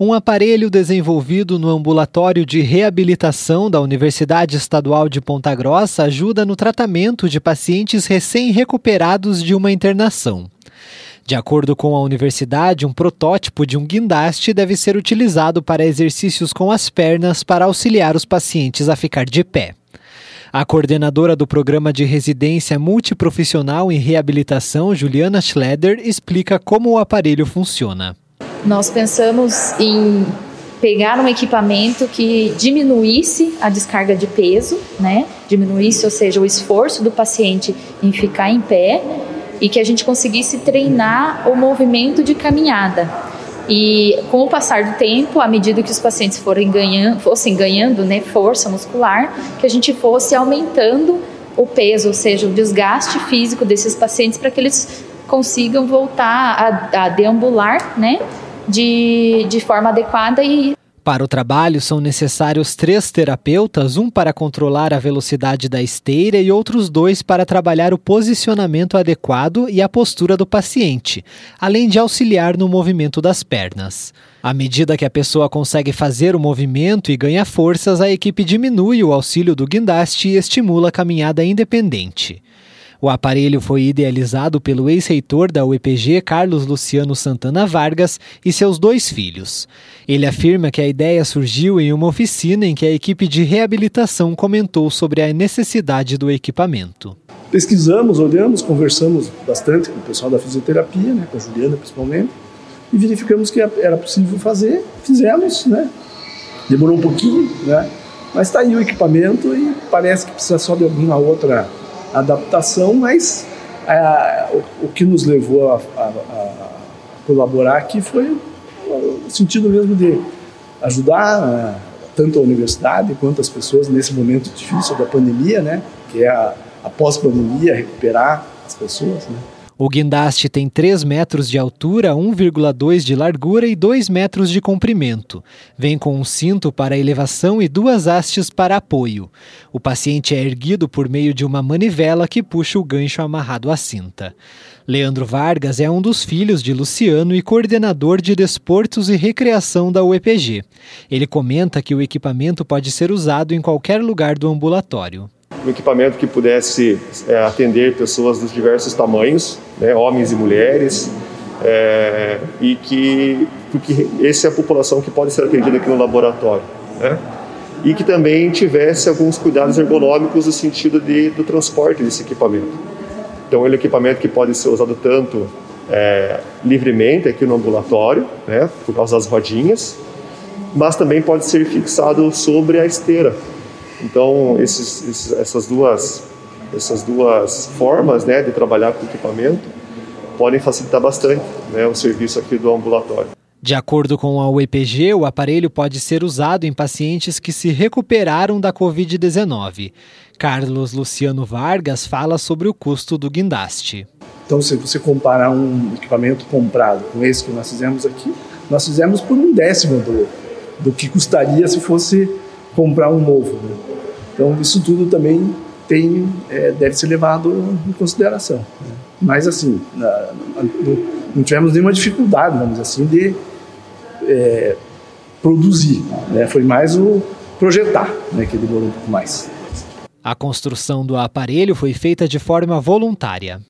Um aparelho desenvolvido no ambulatório de reabilitação da Universidade Estadual de Ponta Grossa ajuda no tratamento de pacientes recém-recuperados de uma internação. De acordo com a universidade, um protótipo de um guindaste deve ser utilizado para exercícios com as pernas para auxiliar os pacientes a ficar de pé. A coordenadora do programa de residência multiprofissional em reabilitação, Juliana Schleder, explica como o aparelho funciona. Nós pensamos em pegar um equipamento que diminuísse a descarga de peso, né? Diminuísse, ou seja, o esforço do paciente em ficar em pé e que a gente conseguisse treinar o movimento de caminhada. E com o passar do tempo, à medida que os pacientes forem ganhando, fossem ganhando né, força muscular, que a gente fosse aumentando o peso, ou seja, o desgaste físico desses pacientes para que eles consigam voltar a, a deambular, né, de, de forma adequada e para o trabalho, são necessários três terapeutas, um para controlar a velocidade da esteira e outros dois para trabalhar o posicionamento adequado e a postura do paciente, além de auxiliar no movimento das pernas. À medida que a pessoa consegue fazer o movimento e ganha forças, a equipe diminui o auxílio do guindaste e estimula a caminhada independente. O aparelho foi idealizado pelo ex-reitor da UEPG, Carlos Luciano Santana Vargas, e seus dois filhos. Ele afirma que a ideia surgiu em uma oficina em que a equipe de reabilitação comentou sobre a necessidade do equipamento. Pesquisamos, olhamos, conversamos bastante com o pessoal da fisioterapia, né, com a Juliana principalmente, e verificamos que era possível fazer, fizemos, né? Demorou um pouquinho, né? Mas está aí o equipamento e parece que precisa só de alguma outra adaptação, mas é, o, o, que nos levou a, a, a, colaborar aqui foi o sentido mesmo de ajudar é, tanto a universidade quanto as pessoas nesse momento difícil da pandemia, né? Que é a, a pós-pandemia, recuperar as pessoas, né? O guindaste tem 3 metros de altura, 1,2 de largura e 2 metros de comprimento. Vem com um cinto para elevação e duas hastes para apoio. O paciente é erguido por meio de uma manivela que puxa o gancho amarrado à cinta. Leandro Vargas é um dos filhos de Luciano e coordenador de desportos e recreação da UEPG. Ele comenta que o equipamento pode ser usado em qualquer lugar do ambulatório um equipamento que pudesse é, atender pessoas dos diversos tamanhos, né, homens e mulheres, é, e que porque essa é a população que pode ser atendida aqui no laboratório, né? E que também tivesse alguns cuidados ergonômicos no sentido de, do transporte desse equipamento. Então, ele é um equipamento que pode ser usado tanto é, livremente aqui no ambulatório, né, por causa das rodinhas, mas também pode ser fixado sobre a esteira, então, esses, esses, essas, duas, essas duas formas né, de trabalhar com equipamento podem facilitar bastante né, o serviço aqui do ambulatório. De acordo com a UEPG, o aparelho pode ser usado em pacientes que se recuperaram da Covid-19. Carlos Luciano Vargas fala sobre o custo do guindaste. Então, se você comparar um equipamento comprado com esse que nós fizemos aqui, nós fizemos por um décimo do, do que custaria se fosse comprar um novo. Né? Então, isso tudo também tem, é, deve ser levado em consideração. Né? Mas, assim, na, na, não tivemos nenhuma dificuldade, vamos assim, de é, produzir. Né? Foi mais o projetar né, que demorou um pouco mais. A construção do aparelho foi feita de forma voluntária.